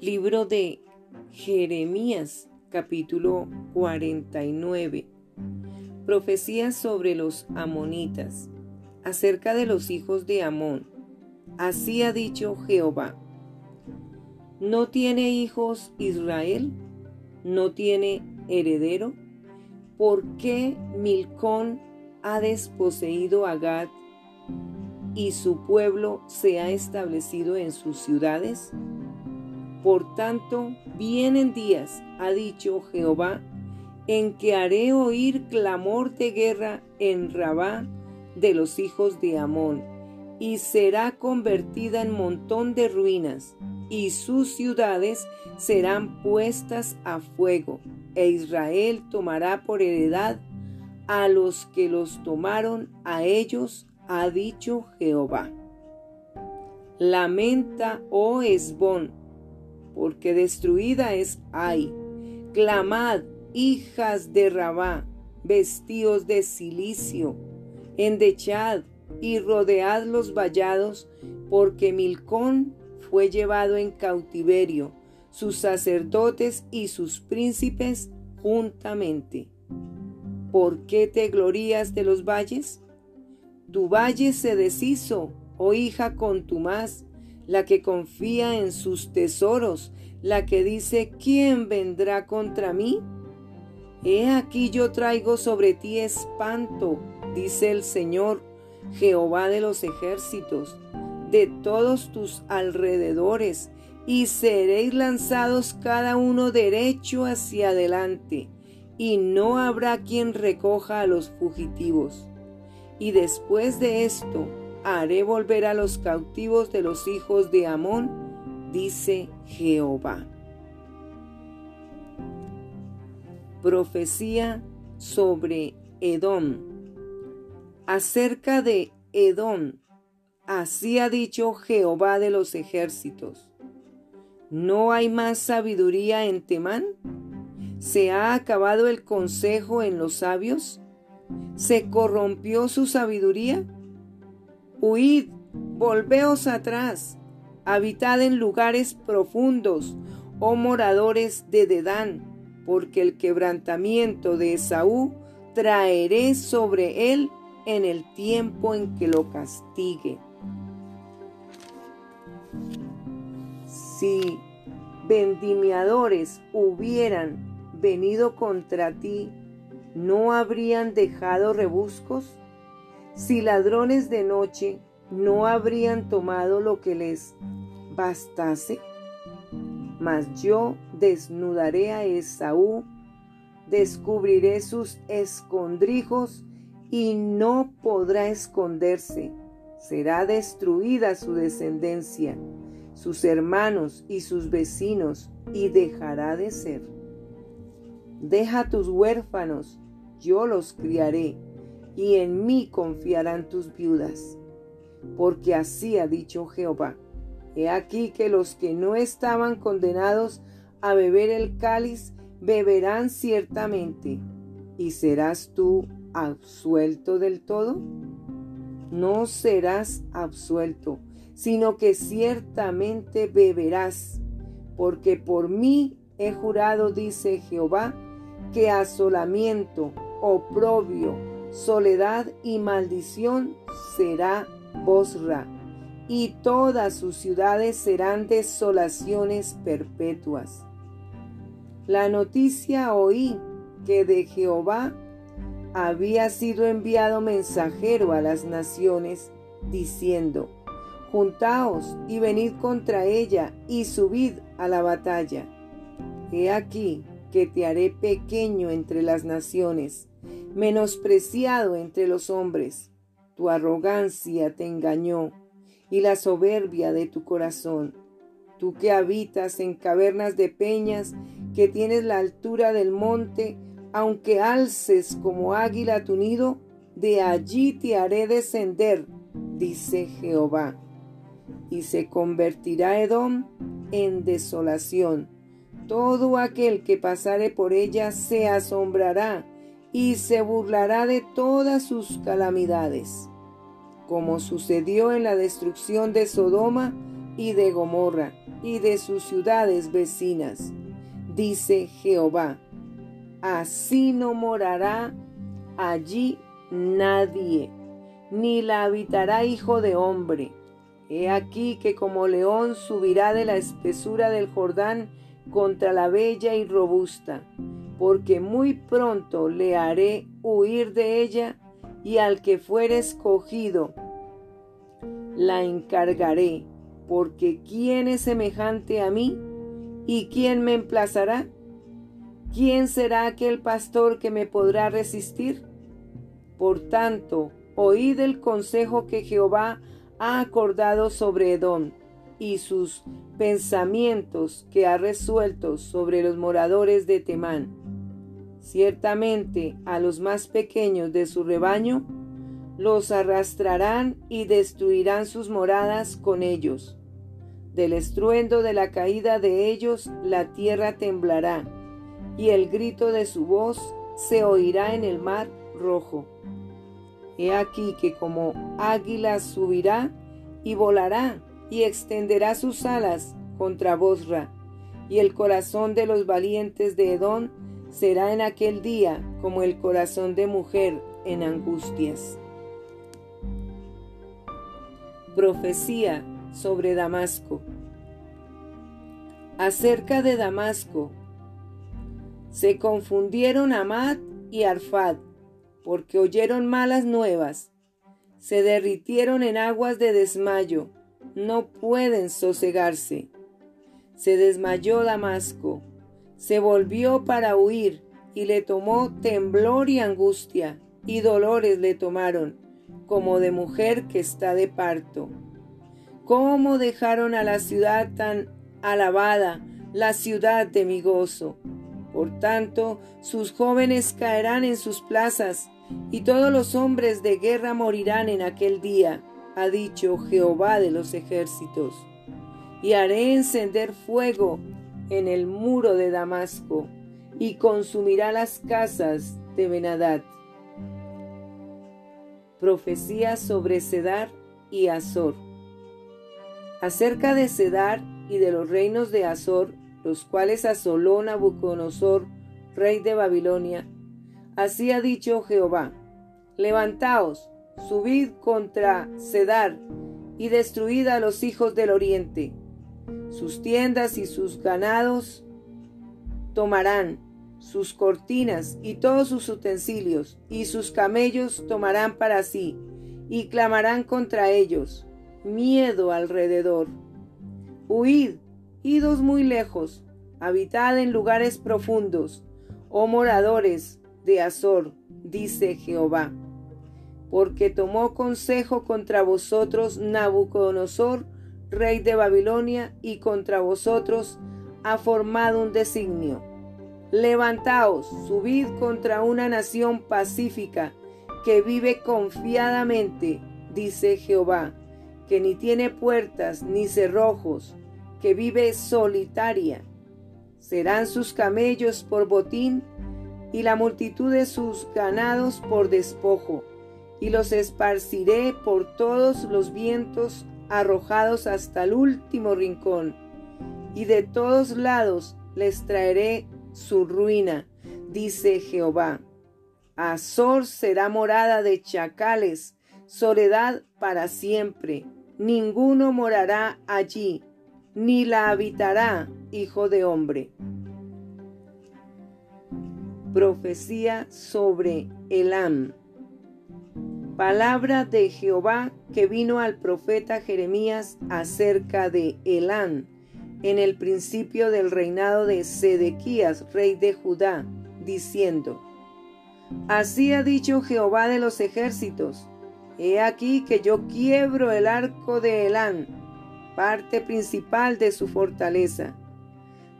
Libro de Jeremías, capítulo 49. Profecías sobre los amonitas, acerca de los hijos de Amón. Así ha dicho Jehová. ¿No tiene hijos Israel? ¿No tiene heredero? ¿Por qué Milcón ha desposeído a Gad y su pueblo se ha establecido en sus ciudades? Por tanto, vienen días, ha dicho Jehová, en que haré oír clamor de guerra en Rabá de los hijos de Amón, y será convertida en montón de ruinas, y sus ciudades serán puestas a fuego, e Israel tomará por heredad a los que los tomaron a ellos, ha dicho Jehová. Lamenta, oh Esbón, porque destruida es Ay. Clamad, hijas de Rabá, vestidos de silicio, endechad y rodead los vallados, porque Milcón fue llevado en cautiverio, sus sacerdotes y sus príncipes juntamente. ¿Por qué te glorías de los valles? Tu valle se deshizo, oh hija contumaz, la que confía en sus tesoros, la que dice, ¿quién vendrá contra mí? He aquí yo traigo sobre ti espanto, dice el Señor, Jehová de los ejércitos, de todos tus alrededores, y seréis lanzados cada uno derecho hacia adelante, y no habrá quien recoja a los fugitivos. Y después de esto, haré volver a los cautivos de los hijos de Amón, dice Jehová. Profecía sobre Edom. Acerca de Edom, así ha dicho Jehová de los ejércitos. ¿No hay más sabiduría en Temán? ¿Se ha acabado el consejo en los sabios? ¿Se corrompió su sabiduría? Huid, volveos atrás, habitad en lugares profundos, oh moradores de Dedán, porque el quebrantamiento de Esaú traeré sobre él en el tiempo en que lo castigue. Si vendimiadores hubieran venido contra ti, ¿no habrían dejado rebuscos? Si ladrones de noche no habrían tomado lo que les bastase, mas yo desnudaré a Esaú, descubriré sus escondrijos y no podrá esconderse. Será destruida su descendencia, sus hermanos y sus vecinos, y dejará de ser. Deja tus huérfanos, yo los criaré y en mí confiarán tus viudas. Porque así ha dicho Jehová. He aquí que los que no estaban condenados a beber el cáliz beberán ciertamente. ¿Y serás tú absuelto del todo? No serás absuelto, sino que ciertamente beberás, porque por mí he jurado, dice Jehová, que asolamiento, oprobio, soledad y maldición será Bosra, y todas sus ciudades serán desolaciones perpetuas. La noticia oí que de Jehová había sido enviado mensajero a las naciones, diciendo, Juntaos y venid contra ella y subid a la batalla. He aquí que te haré pequeño entre las naciones menospreciado entre los hombres. Tu arrogancia te engañó y la soberbia de tu corazón. Tú que habitas en cavernas de peñas, que tienes la altura del monte, aunque alces como águila tu nido, de allí te haré descender, dice Jehová. Y se convertirá Edom en desolación. Todo aquel que pasare por ella se asombrará y se burlará de todas sus calamidades, como sucedió en la destrucción de Sodoma y de Gomorra, y de sus ciudades vecinas, dice Jehová. Así no morará allí nadie, ni la habitará hijo de hombre. He aquí que como león subirá de la espesura del Jordán contra la bella y robusta, porque muy pronto le haré huir de ella, y al que fuere escogido, la encargaré, porque ¿quién es semejante a mí? ¿Y quién me emplazará? ¿Quién será aquel pastor que me podrá resistir? Por tanto, oíd el consejo que Jehová ha acordado sobre Edom y sus pensamientos que ha resuelto sobre los moradores de Temán. Ciertamente a los más pequeños de su rebaño los arrastrarán y destruirán sus moradas con ellos. Del estruendo de la caída de ellos la tierra temblará, y el grito de su voz se oirá en el mar rojo. He aquí que como águila subirá y volará y extenderá sus alas contra Bosra, y el corazón de los valientes de Edom será en aquel día como el corazón de mujer en angustias. Profecía sobre Damasco. Acerca de Damasco, se confundieron Amad y Arfad, porque oyeron malas nuevas, se derritieron en aguas de desmayo, no pueden sosegarse. Se desmayó Damasco, se volvió para huir, y le tomó temblor y angustia, y dolores le tomaron como de mujer que está de parto. ¿Cómo dejaron a la ciudad tan alabada, la ciudad de mi gozo? Por tanto, sus jóvenes caerán en sus plazas, y todos los hombres de guerra morirán en aquel día, ha dicho Jehová de los ejércitos. Y haré encender fuego en el muro de Damasco, y consumirá las casas de Benadad profecía sobre Cedar y Azor. Acerca de Cedar y de los reinos de Azor, los cuales asoló Nabucodonosor, rey de Babilonia, así ha dicho Jehová, levantaos, subid contra Cedar y destruid a los hijos del oriente. Sus tiendas y sus ganados tomarán, sus cortinas y todos sus utensilios, y sus camellos tomarán para sí, y clamarán contra ellos. Miedo alrededor. Huid, idos muy lejos, habitad en lugares profundos, oh moradores de Azor, dice Jehová. Porque tomó consejo contra vosotros Nabucodonosor, rey de Babilonia, y contra vosotros ha formado un designio Levantaos, subid contra una nación pacífica que vive confiadamente, dice Jehová, que ni tiene puertas ni cerrojos, que vive solitaria. Serán sus camellos por botín y la multitud de sus ganados por despojo, y los esparciré por todos los vientos arrojados hasta el último rincón, y de todos lados les traeré su ruina, dice Jehová. Azor será morada de chacales, soledad para siempre. Ninguno morará allí, ni la habitará, hijo de hombre. Profecía sobre Elam. Palabra de Jehová que vino al profeta Jeremías acerca de Elam en el principio del reinado de Sedequías, rey de Judá, diciendo, Así ha dicho Jehová de los ejércitos, He aquí que yo quiebro el arco de Elán, parte principal de su fortaleza.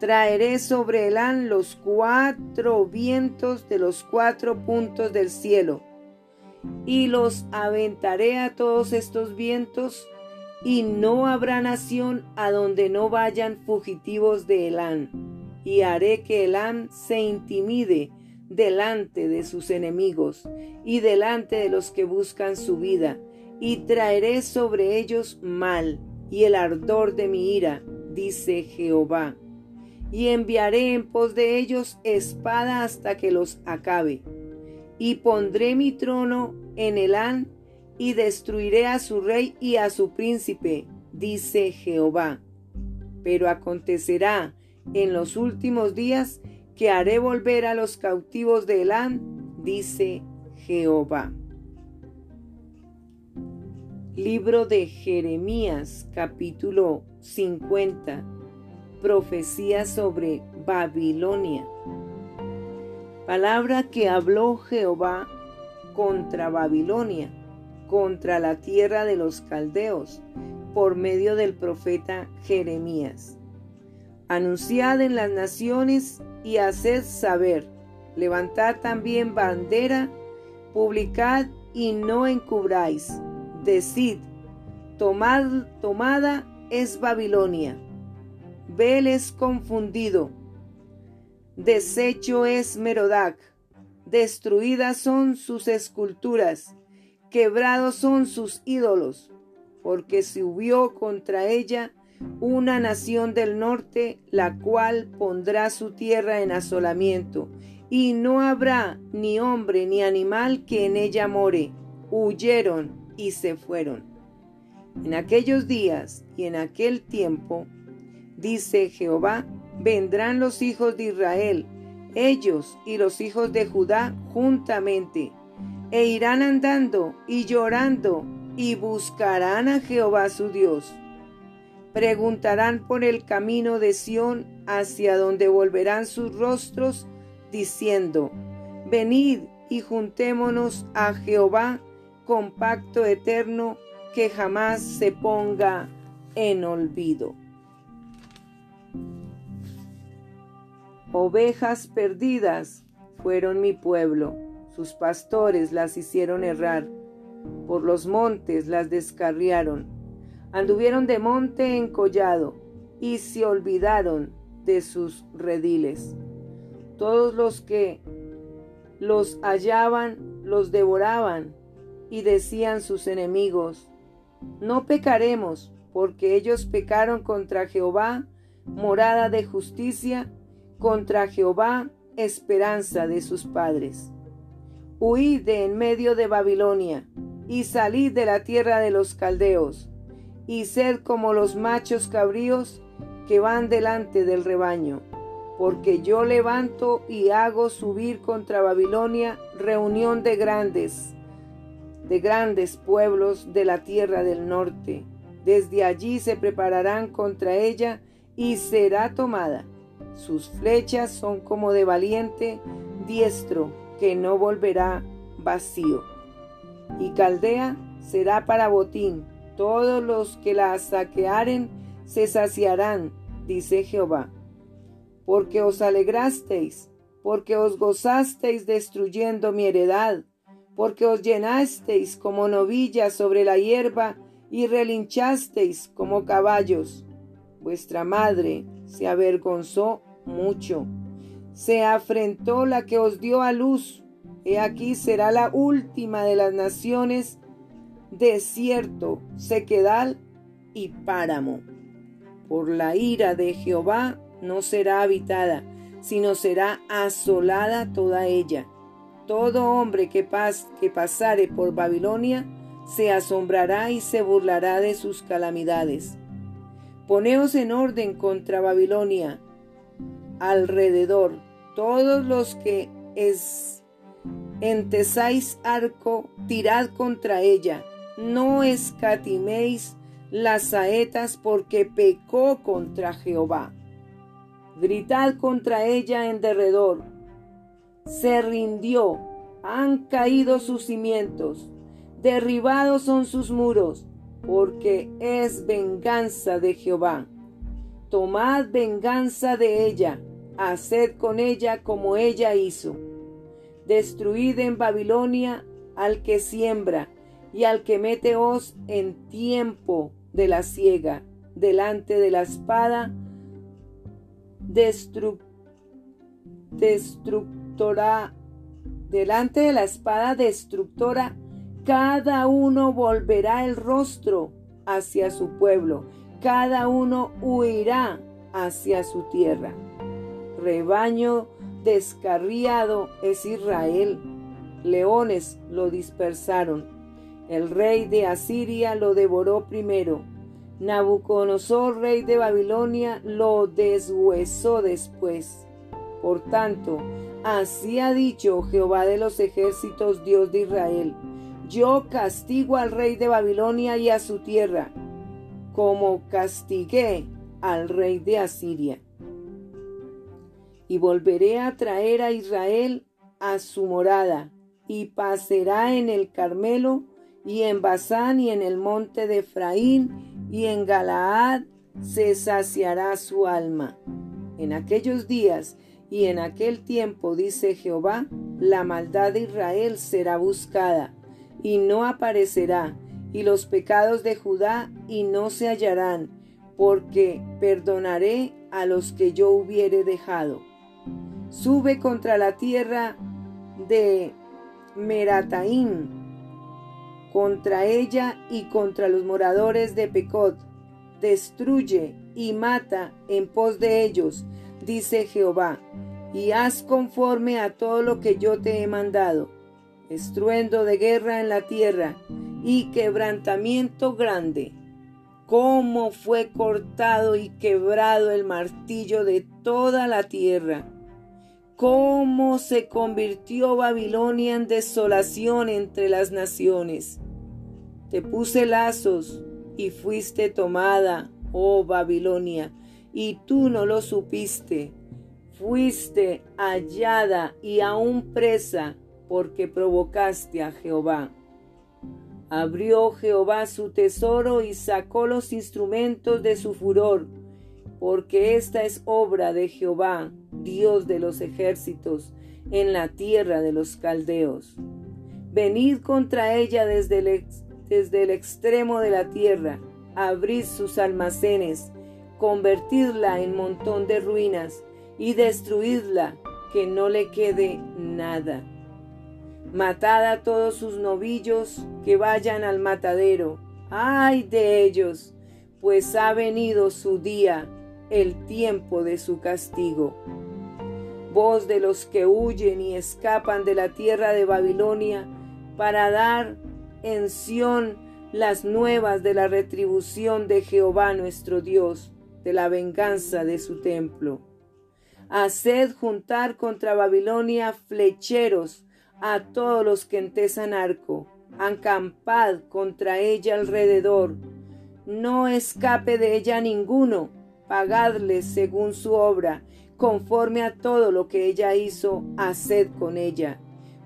Traeré sobre Elán los cuatro vientos de los cuatro puntos del cielo, y los aventaré a todos estos vientos y no habrá nación a donde no vayan fugitivos de Elán, y haré que Elán se intimide delante de sus enemigos y delante de los que buscan su vida, y traeré sobre ellos mal y el ardor de mi ira, dice Jehová, y enviaré en pos de ellos espada hasta que los acabe, y pondré mi trono en Elán, y destruiré a su rey y a su príncipe, dice Jehová. Pero acontecerá en los últimos días que haré volver a los cautivos de Elán, dice Jehová. Libro de Jeremías capítulo 50 Profecía sobre Babilonia Palabra que habló Jehová contra Babilonia, contra la tierra de los caldeos, por medio del profeta Jeremías. Anunciad en las naciones y haced saber, levantad también bandera, publicad y no encubráis Decid, tomad, tomada es Babilonia. Bel es confundido. Deshecho es Merodac. Destruidas son sus esculturas. Quebrados son sus ídolos. Porque subió contra ella una nación del norte, la cual pondrá su tierra en asolamiento, y no habrá ni hombre ni animal que en ella more. Huyeron y se fueron. En aquellos días y en aquel tiempo, dice Jehová, vendrán los hijos de Israel, ellos y los hijos de Judá juntamente, e irán andando y llorando y buscarán a Jehová su Dios. Preguntarán por el camino de Sión hacia donde volverán sus rostros, diciendo, Venid y juntémonos a Jehová compacto eterno que jamás se ponga en olvido. Ovejas perdidas fueron mi pueblo, sus pastores las hicieron errar, por los montes las descarriaron, anduvieron de monte en collado y se olvidaron de sus rediles. Todos los que los hallaban los devoraban y decían sus enemigos, no pecaremos, porque ellos pecaron contra Jehová, morada de justicia, contra Jehová, esperanza de sus padres. Huid de en medio de Babilonia, y salid de la tierra de los caldeos, y sed como los machos cabríos que van delante del rebaño, porque yo levanto y hago subir contra Babilonia reunión de grandes, de grandes pueblos de la tierra del norte. Desde allí se prepararán contra ella y será tomada. Sus flechas son como de valiente diestro que no volverá vacío. Y Caldea será para botín. Todos los que la saquearen se saciarán, dice Jehová. Porque os alegrasteis, porque os gozasteis destruyendo mi heredad porque os llenasteis como novillas sobre la hierba y relinchasteis como caballos. Vuestra madre se avergonzó mucho. Se afrentó la que os dio a luz. He aquí será la última de las naciones, desierto, sequedal y páramo. Por la ira de Jehová no será habitada, sino será asolada toda ella todo hombre que, que pasare por Babilonia se asombrará y se burlará de sus calamidades. Poneos en orden contra Babilonia, alrededor, todos los que es, entesáis arco, tirad contra ella, no escatiméis las saetas porque pecó contra Jehová. Gritad contra ella en derredor, se rindió, han caído sus cimientos, derribados son sus muros, porque es venganza de Jehová. Tomad venganza de ella, haced con ella como ella hizo. Destruid en Babilonia al que siembra y al que mete hoz en tiempo de la siega, delante de la espada destructora delante de la espada destructora, cada uno volverá el rostro hacia su pueblo, cada uno huirá hacia su tierra. Rebaño descarriado es Israel, leones lo dispersaron. El rey de Asiria lo devoró primero. Nabucodonosor, rey de Babilonia, lo deshuesó después. Por tanto, así ha dicho Jehová de los ejércitos, Dios de Israel. Yo castigo al rey de Babilonia y a su tierra, como castigué al rey de Asiria. Y volveré a traer a Israel a su morada, y pasará en el Carmelo, y en Basán, y en el monte de Efraín, y en Galaad se saciará su alma. En aquellos días y en aquel tiempo, dice Jehová, la maldad de Israel será buscada, y no aparecerá, y los pecados de Judá, y no se hallarán, porque perdonaré a los que yo hubiere dejado. Sube contra la tierra de Merataim, contra ella y contra los moradores de Pecot. Destruye y mata en pos de ellos, dice Jehová, y haz conforme a todo lo que yo te he mandado. Estruendo de guerra en la tierra y quebrantamiento grande. Cómo fue cortado y quebrado el martillo de toda la tierra cómo se convirtió Babilonia en desolación entre las naciones. Te puse lazos y fuiste tomada, oh Babilonia, y tú no lo supiste. Fuiste hallada y aún presa porque provocaste a Jehová. Abrió Jehová su tesoro y sacó los instrumentos de su furor, porque esta es obra de Jehová, Dios de los ejércitos, en la tierra de los caldeos. Venid contra ella desde el, desde el extremo de la tierra, abrid sus almacenes, convertidla en montón de ruinas y destruidla, que no le quede nada. Matad a todos sus novillos que vayan al matadero. ¡Ay de ellos! Pues ha venido su día, el tiempo de su castigo voz de los que huyen y escapan de la tierra de Babilonia, para dar en Sión las nuevas de la retribución de Jehová nuestro Dios, de la venganza de su templo. Haced juntar contra Babilonia flecheros a todos los que entesan arco, acampad contra ella alrededor, no escape de ella ninguno, pagadle según su obra, conforme a todo lo que ella hizo, haced con ella,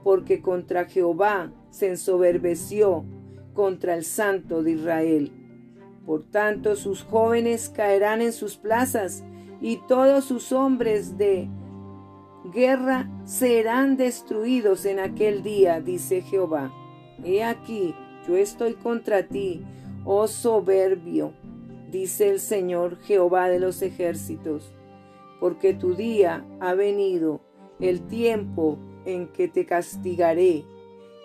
porque contra Jehová se ensoberbeció contra el Santo de Israel. Por tanto, sus jóvenes caerán en sus plazas, y todos sus hombres de guerra serán destruidos en aquel día, dice Jehová. He aquí, yo estoy contra ti, oh soberbio, dice el Señor Jehová de los ejércitos porque tu día ha venido, el tiempo en que te castigaré,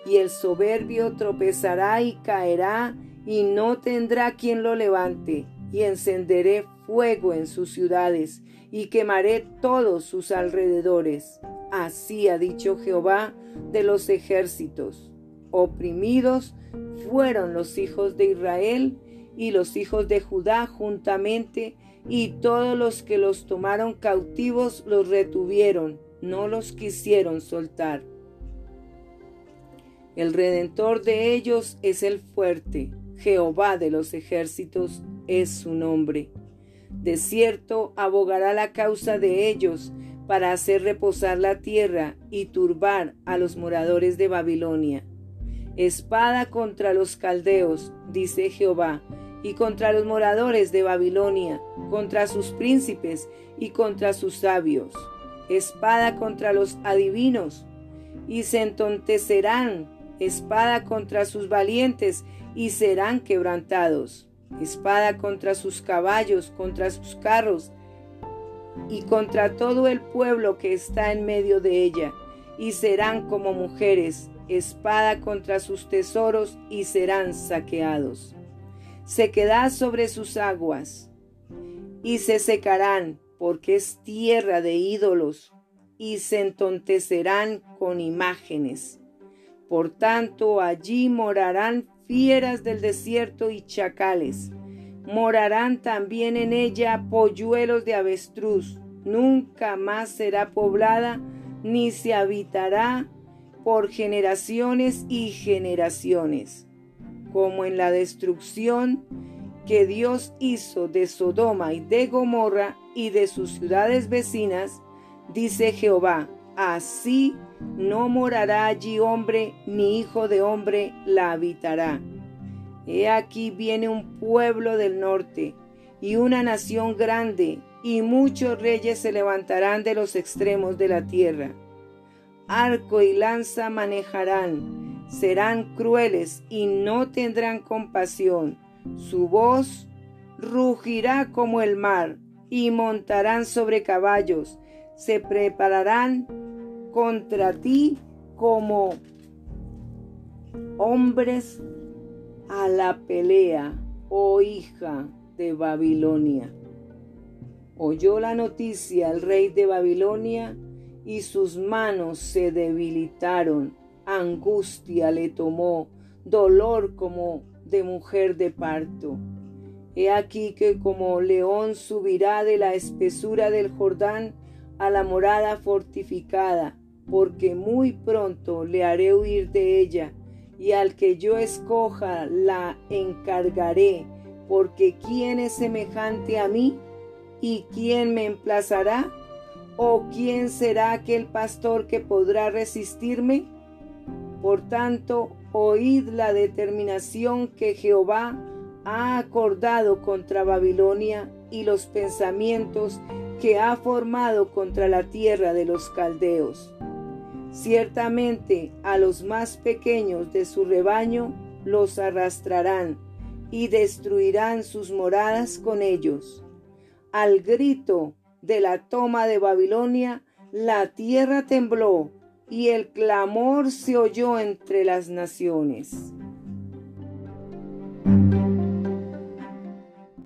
y el soberbio tropezará y caerá, y no tendrá quien lo levante, y encenderé fuego en sus ciudades, y quemaré todos sus alrededores. Así ha dicho Jehová de los ejércitos. Oprimidos fueron los hijos de Israel y los hijos de Judá juntamente, y todos los que los tomaron cautivos los retuvieron, no los quisieron soltar. El redentor de ellos es el fuerte, Jehová de los ejércitos es su nombre. De cierto abogará la causa de ellos para hacer reposar la tierra y turbar a los moradores de Babilonia. Espada contra los caldeos, dice Jehová, y contra los moradores de Babilonia, contra sus príncipes y contra sus sabios. Espada contra los adivinos, y se entontecerán, espada contra sus valientes, y serán quebrantados. Espada contra sus caballos, contra sus carros, y contra todo el pueblo que está en medio de ella, y serán como mujeres, espada contra sus tesoros, y serán saqueados sequedad sobre sus aguas, y se secarán, porque es tierra de ídolos, y se entontecerán con imágenes. Por tanto, allí morarán fieras del desierto y chacales. Morarán también en ella polluelos de avestruz. Nunca más será poblada, ni se habitará por generaciones y generaciones como en la destrucción que Dios hizo de Sodoma y de Gomorra y de sus ciudades vecinas, dice Jehová, así no morará allí hombre, ni hijo de hombre la habitará. He aquí viene un pueblo del norte y una nación grande, y muchos reyes se levantarán de los extremos de la tierra. Arco y lanza manejarán, serán crueles y no tendrán compasión. Su voz rugirá como el mar y montarán sobre caballos. Se prepararán contra ti como hombres a la pelea, oh hija de Babilonia. Oyó la noticia el rey de Babilonia y sus manos se debilitaron angustia le tomó, dolor como de mujer de parto. He aquí que como león subirá de la espesura del Jordán a la morada fortificada, porque muy pronto le haré huir de ella, y al que yo escoja la encargaré, porque ¿quién es semejante a mí? ¿Y quién me emplazará? ¿O quién será aquel pastor que podrá resistirme? Por tanto, oíd la determinación que Jehová ha acordado contra Babilonia y los pensamientos que ha formado contra la tierra de los caldeos. Ciertamente a los más pequeños de su rebaño los arrastrarán y destruirán sus moradas con ellos. Al grito de la toma de Babilonia, la tierra tembló y el clamor se oyó entre las naciones.